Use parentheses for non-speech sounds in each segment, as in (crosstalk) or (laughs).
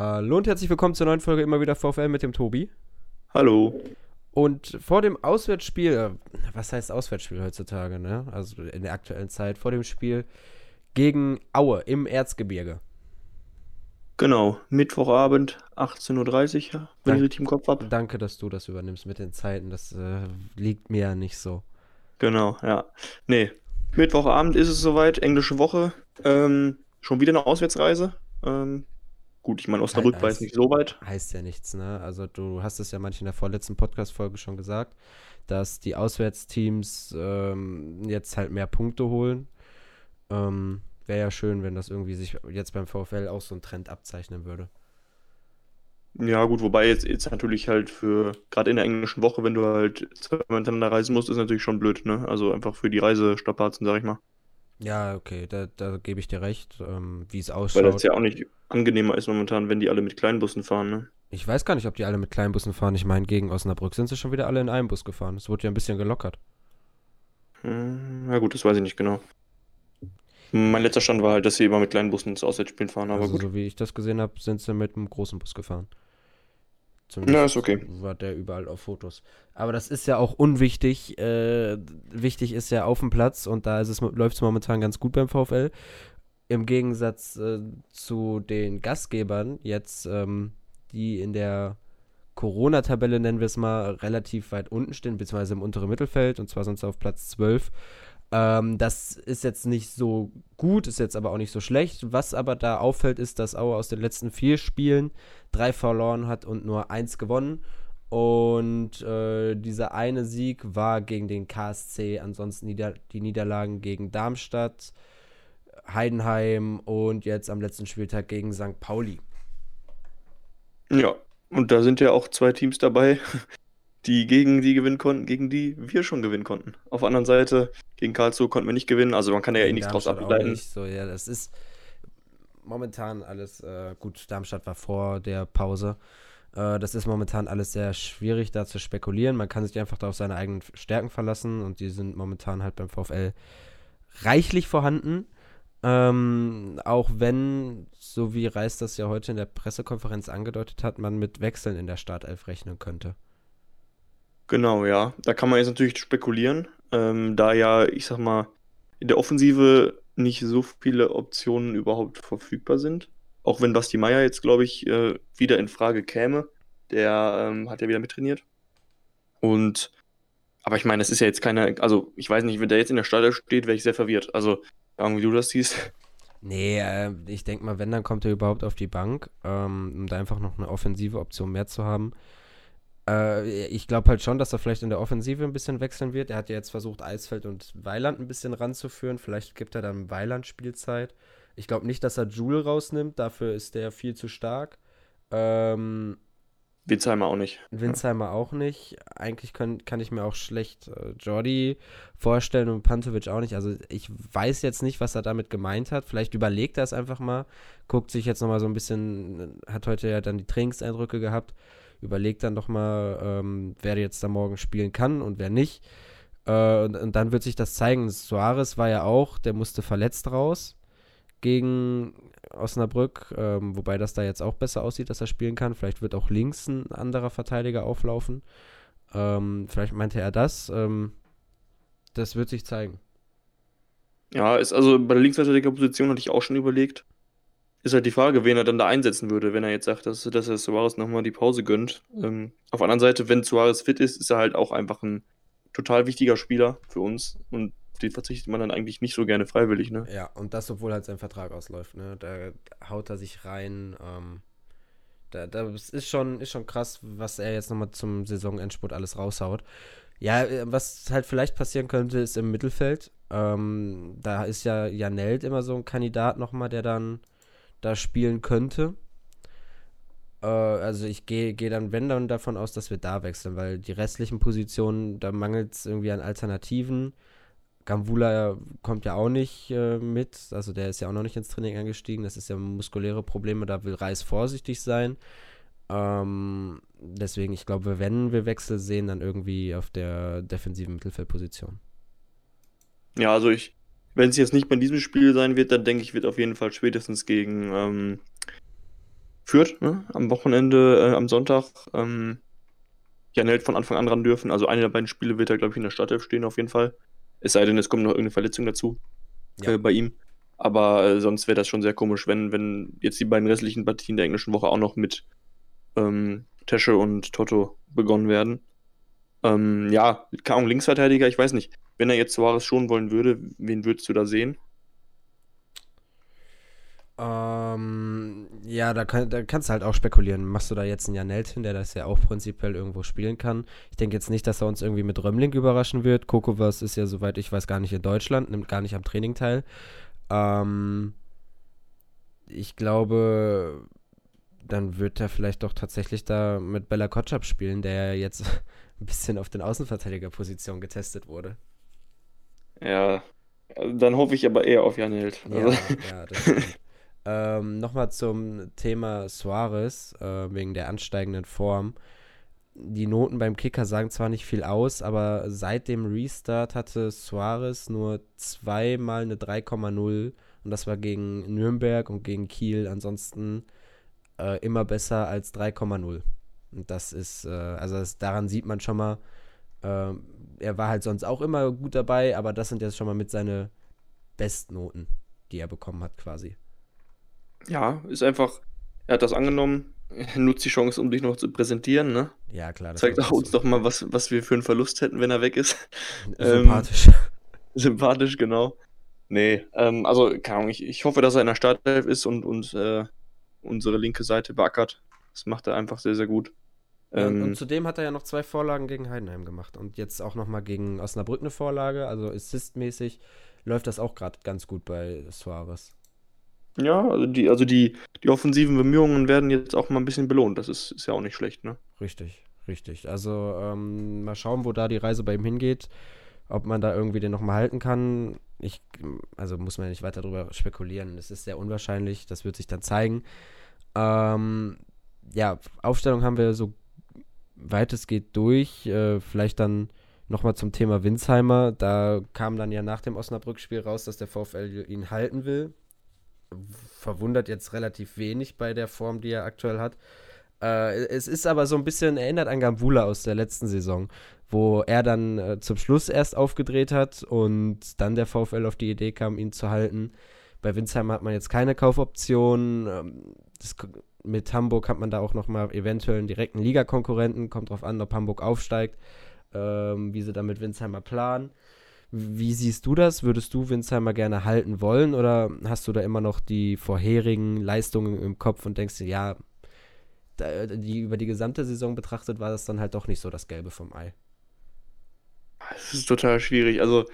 Hallo und herzlich willkommen zur neuen Folge immer wieder VfL mit dem Tobi. Hallo. Und vor dem Auswärtsspiel, äh, was heißt Auswärtsspiel heutzutage, ne? Also in der aktuellen Zeit, vor dem Spiel gegen Aue im Erzgebirge. Genau, Mittwochabend, 18.30 Uhr, wenn ich richtig im Kopf habe. Danke, dass du das übernimmst mit den Zeiten. Das äh, liegt mir ja nicht so. Genau, ja. Nee, Mittwochabend ist es soweit, englische Woche. Ähm, schon wieder eine Auswärtsreise. Ähm, gut, ich meine, Osnabrück war jetzt nicht so weit. Heißt ja nichts, ne? Also du hast es ja manchmal in der vorletzten Podcast-Folge schon gesagt, dass die Auswärtsteams ähm, jetzt halt mehr Punkte holen. Ähm, Wäre ja schön, wenn das irgendwie sich jetzt beim VfL auch so ein Trend abzeichnen würde. Ja, gut, wobei jetzt, jetzt natürlich halt für, gerade in der englischen Woche, wenn du halt zweimal miteinander reisen musst, ist natürlich schon blöd, ne? Also einfach für die Reisestrapazen, sag ich mal. Ja, okay, da, da gebe ich dir recht, ähm, wie es ausschaut. Weil das ja auch nicht angenehmer ist momentan, wenn die alle mit Kleinbussen fahren, ne? Ich weiß gar nicht, ob die alle mit Kleinbussen fahren. Ich meine, gegen Osnabrück sind sie schon wieder alle in einem Bus gefahren. Es wurde ja ein bisschen gelockert. Hm, ja gut, das weiß ich nicht genau. Mein letzter Stand war halt, dass sie immer mit kleinen Bussen ins Auswärtsspielen fahren, aber also, gut. so wie ich das gesehen habe, sind sie mit einem großen Bus gefahren. Ja, ist okay. War der überall auf Fotos. Aber das ist ja auch unwichtig. Äh, wichtig ist ja auf dem Platz und da läuft es momentan ganz gut beim VfL. Im Gegensatz äh, zu den Gastgebern jetzt, ähm, die in der Corona-Tabelle, nennen wir es mal, relativ weit unten stehen, beziehungsweise im unteren Mittelfeld, und zwar sonst auf Platz 12. Ähm, das ist jetzt nicht so gut, ist jetzt aber auch nicht so schlecht. Was aber da auffällt, ist, dass Aue aus den letzten vier Spielen drei verloren hat und nur eins gewonnen. Und äh, dieser eine Sieg war gegen den KSC, ansonsten nieder die Niederlagen gegen Darmstadt, Heidenheim und jetzt am letzten Spieltag gegen St. Pauli. Ja, und da sind ja auch zwei Teams dabei, die gegen die gewinnen konnten, gegen die wir schon gewinnen konnten. Auf der anderen Seite, gegen Karlsruhe konnten wir nicht gewinnen, also man kann ja eh nichts draus ableiten. So, ja, das ist momentan alles äh, gut. Darmstadt war vor der Pause. Äh, das ist momentan alles sehr schwierig, da zu spekulieren. Man kann sich einfach da auf seine eigenen Stärken verlassen und die sind momentan halt beim VfL reichlich vorhanden. Ähm, auch wenn, so wie Reis das ja heute in der Pressekonferenz angedeutet hat, man mit Wechseln in der Startelf rechnen könnte. Genau, ja. Da kann man jetzt natürlich spekulieren, ähm, da ja, ich sag mal, in der Offensive nicht so viele Optionen überhaupt verfügbar sind. Auch wenn Basti Meier jetzt, glaube ich, äh, wieder in Frage käme. Der ähm, hat ja wieder mittrainiert. Und, aber ich meine, es ist ja jetzt keine, also ich weiß nicht, wenn der jetzt in der Stadt steht, wäre ich sehr verwirrt. Also, wie du das siehst. Nee, äh, ich denke mal, wenn, dann kommt er überhaupt auf die Bank, ähm, um da einfach noch eine offensive Option mehr zu haben. Äh, ich glaube halt schon, dass er vielleicht in der Offensive ein bisschen wechseln wird. Er hat ja jetzt versucht, Eisfeld und Weiland ein bisschen ranzuführen. Vielleicht gibt er dann Weiland Spielzeit. Ich glaube nicht, dass er Jule rausnimmt. Dafür ist der viel zu stark. Ähm, Winsheimer auch nicht. Winsheimer ja. auch nicht. Eigentlich können, kann ich mir auch schlecht äh, Jordi vorstellen und Pantovic auch nicht. Also ich weiß jetzt nicht, was er damit gemeint hat. Vielleicht überlegt er es einfach mal. Guckt sich jetzt nochmal so ein bisschen, hat heute ja dann die Trainingseindrücke gehabt überlegt dann doch mal, ähm, wer jetzt da morgen spielen kann und wer nicht. Äh, und, und, dann wird sich das zeigen. Suarez war ja auch, der musste verletzt raus gegen Osnabrück, ähm, wobei das da jetzt auch besser aussieht, dass er spielen kann. Vielleicht wird auch links ein anderer Verteidiger auflaufen. Ähm, vielleicht meinte er das. Ähm, das wird sich zeigen. Ja, ist also bei der Linksverteidigerposition hatte ich auch schon überlegt. Ist halt die Frage, wen er dann da einsetzen würde, wenn er jetzt sagt, dass, dass er Suarez nochmal die Pause gönnt. Ähm, auf der anderen Seite, wenn Suarez fit ist, ist er halt auch einfach ein total wichtiger Spieler für uns und den verzichtet man dann eigentlich nicht so gerne freiwillig, ne? Ja, und das, obwohl halt sein Vertrag ausläuft, ne? Da haut er sich rein. Ähm, da, das ist schon, ist schon krass, was er jetzt nochmal zum Saisonendspurt alles raushaut. Ja, äh, was halt vielleicht passieren könnte, ist im Mittelfeld. Ähm, da ist ja Janelt immer so ein Kandidat nochmal, der dann da spielen könnte. Äh, also ich gehe geh dann, wenn dann davon aus, dass wir da wechseln, weil die restlichen Positionen, da mangelt es irgendwie an Alternativen. Gambula kommt ja auch nicht äh, mit, also der ist ja auch noch nicht ins Training eingestiegen, das ist ja muskuläre Probleme, da will Reis vorsichtig sein. Ähm, deswegen, ich glaube, wenn wir Wechsel sehen, dann irgendwie auf der defensiven Mittelfeldposition. Ja, also ich, wenn es jetzt nicht bei diesem Spiel sein wird, dann denke ich, wird auf jeden Fall spätestens gegen ähm, führt, ne? am Wochenende, äh, am Sonntag. Ähm, Jan Held von Anfang an ran dürfen. Also eine der beiden Spiele wird er, glaube ich, in der Startelf stehen auf jeden Fall. Es sei denn, es kommt noch irgendeine Verletzung dazu ja. äh, bei ihm. Aber äh, sonst wäre das schon sehr komisch, wenn, wenn jetzt die beiden restlichen Partien der englischen Woche auch noch mit ähm, Tesche und Toto begonnen werden. Ähm, ja, kaum Linksverteidiger, ich weiß nicht. Wenn er jetzt Suarez schon wollen würde, wen würdest du da sehen? Ähm, ja, da, kann, da kannst du halt auch spekulieren. Machst du da jetzt einen Janelt hin, der das ja auch prinzipiell irgendwo spielen kann? Ich denke jetzt nicht, dass er uns irgendwie mit Römling überraschen wird. Kokovas ist ja, soweit ich weiß, gar nicht in Deutschland, nimmt gar nicht am Training teil. Ähm, ich glaube, dann wird er vielleicht doch tatsächlich da mit Bella Kotschap spielen, der jetzt ein bisschen auf den Außenverteidigerposition getestet wurde. Ja, dann hoffe ich aber eher auf Jan Held. Also. Ja, ja, das stimmt. (laughs) Ähm, Nochmal zum Thema Suarez, äh, wegen der ansteigenden Form. Die Noten beim Kicker sagen zwar nicht viel aus, aber seit dem Restart hatte Suarez nur zweimal eine 3,0 und das war gegen Nürnberg und gegen Kiel. Ansonsten äh, immer besser als 3,0. Und das ist, äh, also das, daran sieht man schon mal, äh, er war halt sonst auch immer gut dabei, aber das sind jetzt schon mal mit seine Bestnoten, die er bekommen hat quasi. Ja, ist einfach, er hat das angenommen, nutzt die Chance, um dich noch zu präsentieren, ne? Ja, klar. Zeigt auch uns so. doch mal, was, was wir für einen Verlust hätten, wenn er weg ist. (laughs) Sympathisch. Ähm, (laughs) sympathisch, genau. Nee, ähm, also, keine Ahnung, ich, ich hoffe, dass er in der Startelf ist und, und äh, unsere linke Seite beackert. Das macht er einfach sehr, sehr gut. Ähm, und zudem hat er ja noch zwei Vorlagen gegen Heidenheim gemacht und jetzt auch nochmal gegen Osnabrück eine Vorlage. Also assistmäßig läuft das auch gerade ganz gut bei Suarez. Ja, also die, also die, die offensiven Bemühungen werden jetzt auch mal ein bisschen belohnt. Das ist, ist ja auch nicht schlecht, ne? Richtig, richtig. Also ähm, mal schauen, wo da die Reise bei ihm hingeht. Ob man da irgendwie den nochmal halten kann. Ich, also muss man ja nicht weiter darüber spekulieren. Es ist sehr unwahrscheinlich. Das wird sich dann zeigen. Ähm, ja, Aufstellung haben wir so weit es geht durch. Äh, vielleicht dann nochmal zum Thema Winsheimer. Da kam dann ja nach dem Osnabrück-Spiel raus, dass der VfL ihn halten will verwundert jetzt relativ wenig bei der Form, die er aktuell hat. Äh, es ist aber so ein bisschen erinnert an Gambula aus der letzten Saison, wo er dann äh, zum Schluss erst aufgedreht hat und dann der VfL auf die Idee kam, ihn zu halten. Bei Winsheim hat man jetzt keine Kaufoption. Ähm, das, mit Hamburg hat man da auch nochmal eventuell einen direkten Ligakonkurrenten. Kommt drauf an, ob Hamburg aufsteigt, ähm, wie sie da mit Winsheimer planen. Wie siehst du das? Würdest du Winsheimer gerne halten wollen oder hast du da immer noch die vorherigen Leistungen im Kopf und denkst dir, ja, da, die, über die gesamte Saison betrachtet war das dann halt doch nicht so das Gelbe vom Ei? Das ist total schwierig. Also,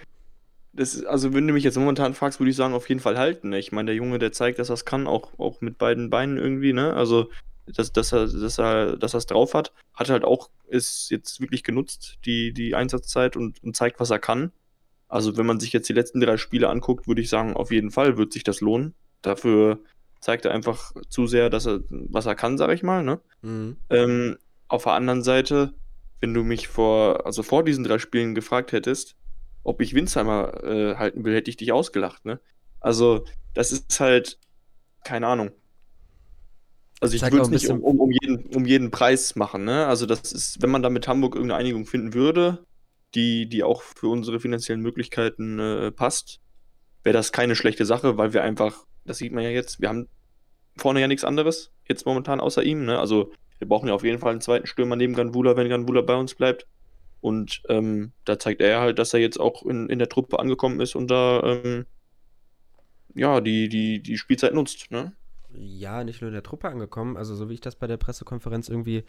das ist, also wenn du mich jetzt momentan fragst, würde ich sagen, auf jeden Fall halten. Ne? Ich meine, der Junge, der zeigt, dass er es kann, auch, auch mit beiden Beinen irgendwie, ne? Also, dass, dass er dass er dass er es drauf hat, hat halt auch ist jetzt wirklich genutzt, die, die Einsatzzeit und, und zeigt, was er kann. Also wenn man sich jetzt die letzten drei Spiele anguckt, würde ich sagen, auf jeden Fall wird sich das lohnen. Dafür zeigt er einfach zu sehr, dass er, was er kann, sag ich mal. Ne? Mhm. Ähm, auf der anderen Seite, wenn du mich vor, also vor diesen drei Spielen gefragt hättest, ob ich Winsheimer äh, halten will, hätte ich dich ausgelacht, ne? Also, das ist halt, keine Ahnung. Also ich würde es nicht um, um, um, jeden, um jeden Preis machen, ne? Also das ist, wenn man da mit Hamburg irgendeine Einigung finden würde, die, die auch für unsere finanziellen Möglichkeiten äh, passt, wäre das keine schlechte Sache, weil wir einfach, das sieht man ja jetzt, wir haben vorne ja nichts anderes, jetzt momentan außer ihm. Ne? Also wir brauchen ja auf jeden Fall einen zweiten Stürmer neben Ganvula, wenn Ganvula bei uns bleibt. Und ähm, da zeigt er halt, dass er jetzt auch in, in der Truppe angekommen ist und da ähm, ja, die, die, die Spielzeit nutzt. Ne? Ja, nicht nur in der Truppe angekommen, also so wie ich das bei der Pressekonferenz irgendwie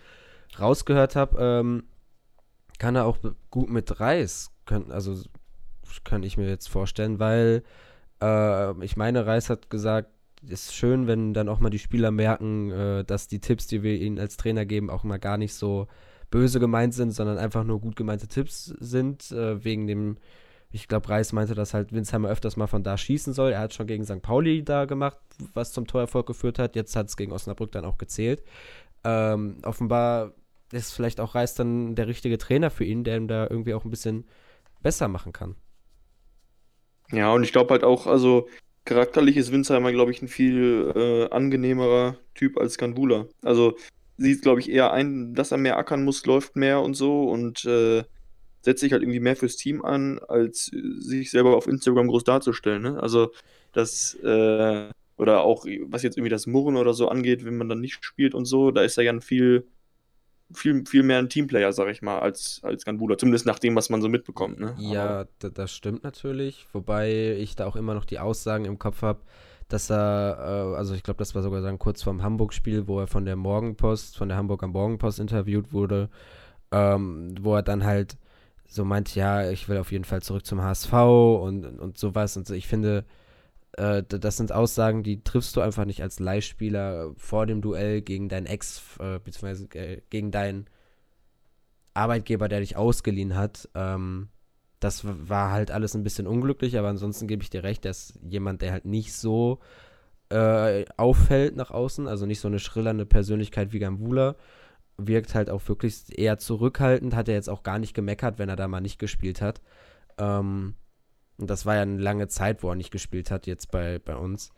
rausgehört habe, ähm, kann er auch gut mit Reis, können, also kann ich mir jetzt vorstellen, weil äh, ich meine, Reis hat gesagt, ist schön, wenn dann auch mal die Spieler merken, äh, dass die Tipps, die wir ihnen als Trainer geben, auch mal gar nicht so böse gemeint sind, sondern einfach nur gut gemeinte Tipps sind, äh, wegen dem, ich glaube, Reis meinte, dass halt Winsheimer öfters mal von da schießen soll. Er hat schon gegen St. Pauli da gemacht, was zum Torerfolg geführt hat. Jetzt hat es gegen Osnabrück dann auch gezählt. Ähm, offenbar ist vielleicht auch Reis dann der richtige Trainer für ihn, der ihm da irgendwie auch ein bisschen besser machen kann. Ja, und ich glaube halt auch, also charakterlich ist Winsheimer, glaube ich, ein viel äh, angenehmerer Typ als Ganbula. Also sieht, glaube ich, eher ein, dass er mehr ackern muss, läuft mehr und so und äh, setzt sich halt irgendwie mehr fürs Team an, als sich selber auf Instagram groß darzustellen. Ne? Also das, äh, oder auch, was jetzt irgendwie das Murren oder so angeht, wenn man dann nicht spielt und so, da ist er ja ein viel, viel, viel mehr ein Teamplayer, sag ich mal, als, als Ganbula. Zumindest nach dem, was man so mitbekommt. Ne? Ja, das stimmt natürlich. Wobei ich da auch immer noch die Aussagen im Kopf habe, dass er, äh, also ich glaube, das war sogar dann kurz vorm Hamburg-Spiel, wo er von der Morgenpost, von der Hamburger Morgenpost interviewt wurde, ähm, wo er dann halt so meint, ja, ich will auf jeden Fall zurück zum HSV und, und sowas. Und so. ich finde, äh, das sind Aussagen, die triffst du einfach nicht als Leihspieler vor dem Duell gegen deinen Ex, äh, beziehungsweise äh, gegen deinen Arbeitgeber, der dich ausgeliehen hat. Ähm, das war halt alles ein bisschen unglücklich, aber ansonsten gebe ich dir recht, dass jemand, der halt nicht so äh, auffällt nach außen, also nicht so eine schrillernde Persönlichkeit wie Gambula, wirkt halt auch wirklich eher zurückhaltend, hat er jetzt auch gar nicht gemeckert, wenn er da mal nicht gespielt hat. Ähm, und das war ja eine lange Zeit, wo er nicht gespielt hat, jetzt bei, bei uns.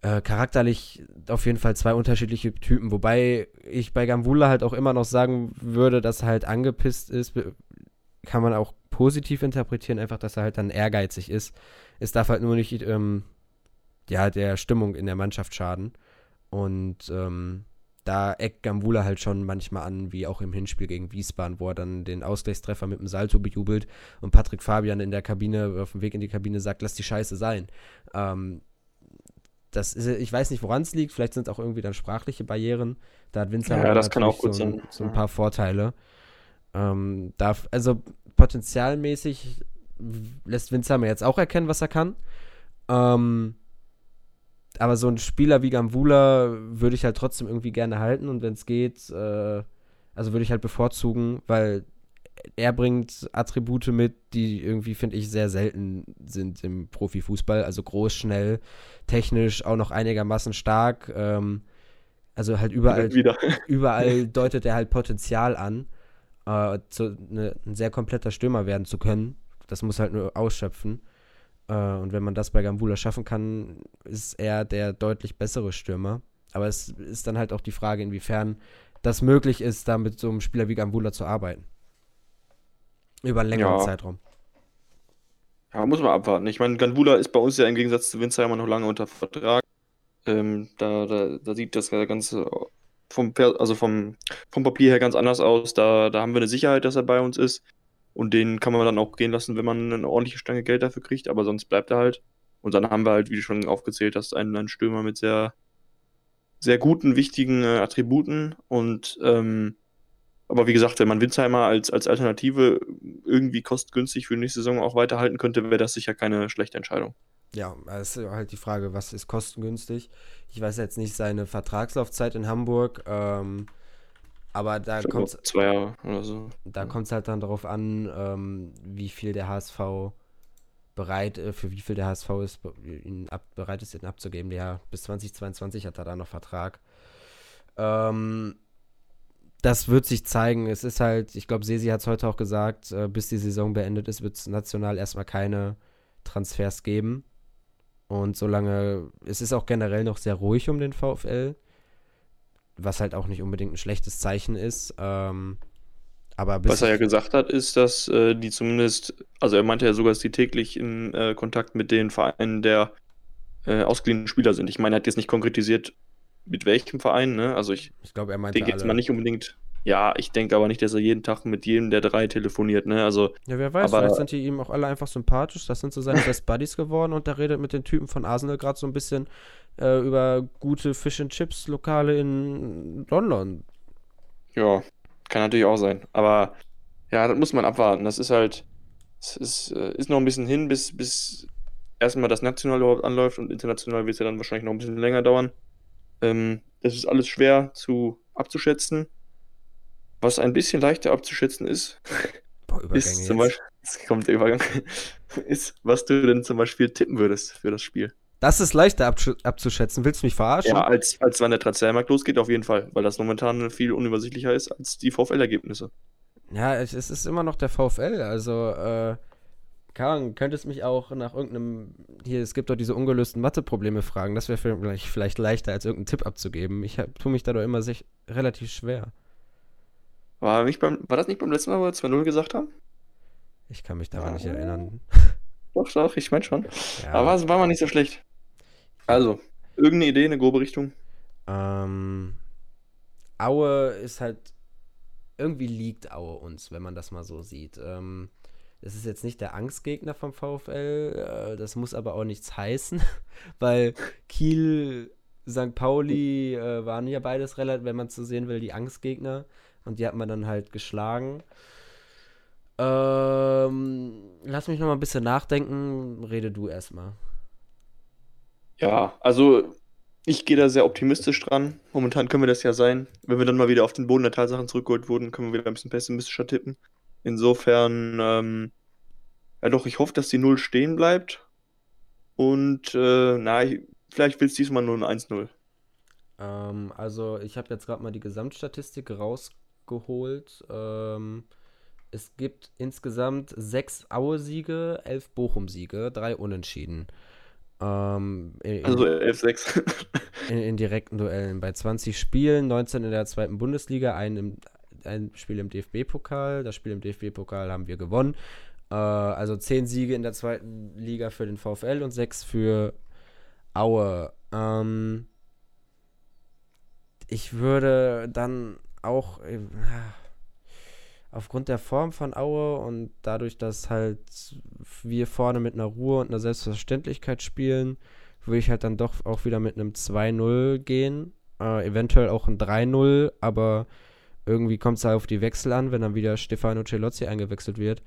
Äh, charakterlich auf jeden Fall zwei unterschiedliche Typen, wobei ich bei Gambula halt auch immer noch sagen würde, dass er halt angepisst ist, kann man auch positiv interpretieren, einfach, dass er halt dann ehrgeizig ist. Es darf halt nur nicht ähm, ja, der Stimmung in der Mannschaft schaden. Und ähm, da eckt Gambula halt schon manchmal an, wie auch im Hinspiel gegen Wiesbaden, wo er dann den Ausgleichstreffer mit dem Salto bejubelt und Patrick Fabian in der Kabine, auf dem Weg in die Kabine sagt, lass die Scheiße sein. Ähm, das ist, ich weiß nicht, woran es liegt. Vielleicht sind es auch irgendwie dann sprachliche Barrieren. Da hat Vincent ja, das kann auch gut so, sein. so ein paar Vorteile. Ähm, darf, also potenzialmäßig lässt Winzheimer jetzt auch erkennen, was er kann. Ähm, aber so ein Spieler wie Gambula würde ich halt trotzdem irgendwie gerne halten und wenn es geht, äh, also würde ich halt bevorzugen, weil er bringt Attribute mit, die irgendwie, finde ich, sehr selten sind im Profifußball. Also groß, schnell, technisch auch noch einigermaßen stark. Ähm, also halt überall, überall (laughs) deutet er halt Potenzial an äh, zu, ne, ein sehr kompletter Stürmer werden zu können. Das muss halt nur ausschöpfen. Äh, und wenn man das bei Gambula schaffen kann, ist er der deutlich bessere Stürmer. Aber es ist dann halt auch die Frage, inwiefern das möglich ist, da mit so einem Spieler wie Gambula zu arbeiten. Über einen längeren ja. Zeitraum. Ja, muss man abwarten. Ich meine, Gambula ist bei uns ja im Gegensatz zu Winzheimer noch lange unter Vertrag. Ähm, da, da, da sieht das Ganze vom, also vom, vom Papier her ganz anders aus. Da, da haben wir eine Sicherheit, dass er bei uns ist. Und den kann man dann auch gehen lassen, wenn man eine ordentliche Stange Geld dafür kriegt, aber sonst bleibt er halt. Und dann haben wir halt, wie du schon aufgezählt hast, einen, einen Stürmer mit sehr, sehr guten, wichtigen äh, Attributen. Und ähm, aber wie gesagt, wenn man Winsheimer als, als Alternative irgendwie kostengünstig für die nächste Saison auch weiterhalten könnte, wäre das sicher keine schlechte Entscheidung. Ja, es ist halt die Frage, was ist kostengünstig? Ich weiß jetzt nicht seine Vertragslaufzeit in Hamburg, ähm, aber da kommt es. Zwei Jahre oder so. Da kommt es halt dann darauf an, ähm, wie viel der HSV bereit, äh, für wie viel der HSV ist, ihn ab, bereit ist, ihn abzugeben. Ja, bis 2022 hat er da noch Vertrag. Ähm, das wird sich zeigen. Es ist halt, ich glaube, Sesi hat es heute auch gesagt, äh, bis die Saison beendet ist, wird es national erstmal keine Transfers geben. Und solange, es ist auch generell noch sehr ruhig um den VfL, was halt auch nicht unbedingt ein schlechtes Zeichen ist. Ähm, aber was er ja gesagt hat, ist, dass äh, die zumindest, also er meinte ja sogar, dass die täglich in äh, Kontakt mit den Vereinen der äh, ausgeliehenen Spieler sind. Ich meine, er hat jetzt nicht konkretisiert, mit welchem Verein, ne? Also ich, ich glaube, er meinte denke jetzt mal nicht unbedingt ja, ich denke aber nicht, dass er jeden Tag mit jedem der drei telefoniert, ne? Also. Ja, wer weiß, aber, vielleicht sind die ihm auch alle einfach sympathisch. Das sind so seine (laughs) Best Buddies geworden und der redet mit den Typen von Arsenal gerade so ein bisschen äh, über gute Fish and Chips Lokale in London. Ja, kann natürlich auch sein. Aber ja, das muss man abwarten. Das ist halt. Es ist, äh, ist noch ein bisschen hin, bis, bis erstmal das national überhaupt anläuft und international wird es ja dann wahrscheinlich noch ein bisschen länger dauern. Ähm, das ist alles schwer zu abzuschätzen. Was ein bisschen leichter abzuschätzen ist, (laughs) Boah, ist zum Beispiel, (laughs) jetzt kommt der Übergang, (laughs) ist, was du denn zum Beispiel tippen würdest für das Spiel. Das ist leichter abzuschätzen. Willst du mich verarschen? Ja, als, als wann der Transfermarkt losgeht, auf jeden Fall, weil das momentan viel unübersichtlicher ist als die VfL-Ergebnisse. Ja, es, ist immer noch der VfL. Also, äh, Karin, könntest mich auch nach irgendeinem, hier, es gibt doch diese ungelösten Mathe-Probleme fragen, das wäre vielleicht, vielleicht leichter, als irgendeinen Tipp abzugeben. Ich tue mich da doch immer sich relativ schwer. War, nicht beim, war das nicht beim letzten Mal, wo wir 2-0 gesagt haben? Ich kann mich daran ja. nicht erinnern. Doch, doch, ich meine schon. Ja. Aber es war mal nicht so schlecht. Also, irgendeine Idee, eine grobe Richtung? Ähm, Aue ist halt, irgendwie liegt Aue uns, wenn man das mal so sieht. Ähm, das ist jetzt nicht der Angstgegner vom VfL, äh, das muss aber auch nichts heißen, (laughs) weil Kiel, St. Pauli äh, waren ja beides relativ, wenn man es so sehen will, die Angstgegner und die hat man dann halt geschlagen. Ähm, lass mich noch mal ein bisschen nachdenken, rede du erstmal. Ja, also ich gehe da sehr optimistisch dran. Momentan können wir das ja sein. Wenn wir dann mal wieder auf den Boden der Tatsachen zurückgeholt wurden, können wir wieder ein bisschen pessimistischer tippen. Insofern, ähm, ja doch, ich hoffe, dass die Null stehen bleibt. Und äh, na, ich, vielleicht will es diesmal nur ein 1-0. Ähm, also ich habe jetzt gerade mal die Gesamtstatistik rausgeholt. Ähm, es gibt insgesamt sechs Aue-Siege, elf Bochum-Siege, drei Unentschieden. Ähm, in, also 11-6. (laughs) in, in, direkten Duellen. Bei 20 Spielen, 19 in der zweiten Bundesliga, ein im ein Spiel im DFB-Pokal. Das Spiel im DFB-Pokal haben wir gewonnen. Äh, also zehn Siege in der zweiten Liga für den VfL und sechs für Aue. Ähm, ich würde dann auch äh, aufgrund der Form von Aue und dadurch, dass halt wir vorne mit einer Ruhe und einer Selbstverständlichkeit spielen, würde ich halt dann doch auch wieder mit einem 2-0 gehen. Äh, eventuell auch ein 3-0, aber irgendwie kommt es halt auf die Wechsel an, wenn dann wieder Stefano Celozzi eingewechselt wird,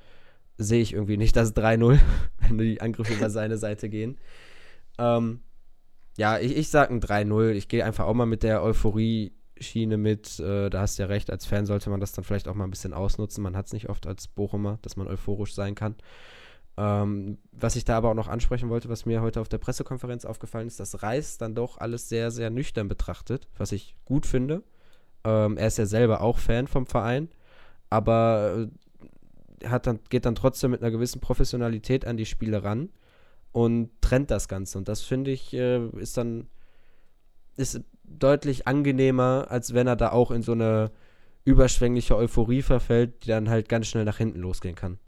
sehe ich irgendwie nicht das 3-0, (laughs) wenn die Angriffe über seine Seite gehen. Ähm, ja, ich, ich sage ein 3-0. Ich gehe einfach auch mal mit der Euphorie-Schiene mit. Äh, da hast du ja recht, als Fan sollte man das dann vielleicht auch mal ein bisschen ausnutzen. Man hat es nicht oft als Bochumer, dass man euphorisch sein kann. Ähm, was ich da aber auch noch ansprechen wollte, was mir heute auf der Pressekonferenz aufgefallen ist, dass Reis dann doch alles sehr, sehr nüchtern betrachtet, was ich gut finde. Ähm, er ist ja selber auch Fan vom Verein, aber äh, hat dann, geht dann trotzdem mit einer gewissen Professionalität an die Spiele ran und trennt das Ganze. Und das finde ich, äh, ist dann ist deutlich angenehmer, als wenn er da auch in so eine überschwängliche Euphorie verfällt, die dann halt ganz schnell nach hinten losgehen kann.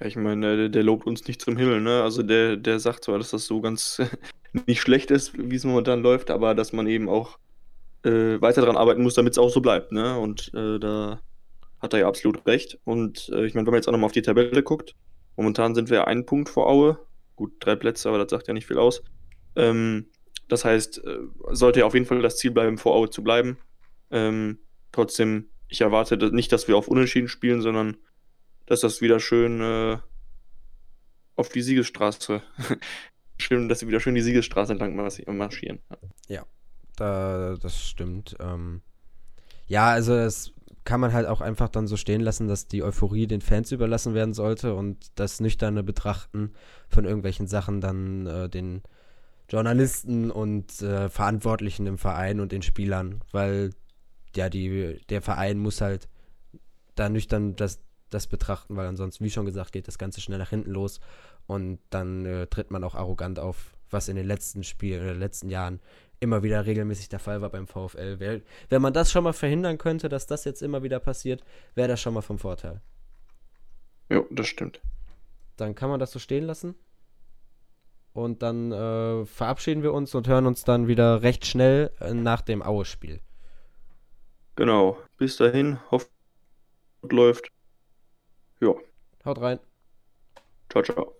Ja, ich meine, der, der lobt uns nicht zum Himmel, ne? Also der, der sagt zwar, dass das so ganz (laughs) nicht schlecht ist, wie es momentan läuft, aber dass man eben auch äh, weiter daran arbeiten muss, damit es auch so bleibt. Ne? Und äh, da hat er ja absolut recht. Und äh, ich meine, wenn man jetzt auch nochmal auf die Tabelle guckt, momentan sind wir einen Punkt vor Aue. Gut, drei Plätze, aber das sagt ja nicht viel aus. Ähm, das heißt, äh, sollte auf jeden Fall das Ziel bleiben, vor Aue zu bleiben. Ähm, trotzdem, ich erwarte nicht, dass wir auf Unentschieden spielen, sondern dass das wieder schön äh, auf die Siegesstraße, (laughs) schön, dass wir wieder schön die Siegesstraße entlang marschieren. Ja, da, das stimmt. Ähm, ja, also das kann man halt auch einfach dann so stehen lassen, dass die Euphorie den Fans überlassen werden sollte und das nüchterne Betrachten von irgendwelchen Sachen dann äh, den Journalisten und äh, Verantwortlichen im Verein und den Spielern, weil ja, die, der Verein muss halt da nüchtern das, das betrachten, weil ansonsten, wie schon gesagt, geht das Ganze schnell nach hinten los und dann äh, tritt man auch arrogant auf, was in den letzten Spielen, den letzten Jahren immer wieder regelmäßig der Fall war beim VfL. Wär, wenn man das schon mal verhindern könnte, dass das jetzt immer wieder passiert, wäre das schon mal vom Vorteil. Ja, das stimmt. Dann kann man das so stehen lassen. Und dann äh, verabschieden wir uns und hören uns dann wieder recht schnell äh, nach dem Aue-Spiel. Genau. Bis dahin. Hofft, läuft. Ja. Haut rein. Ciao, ciao.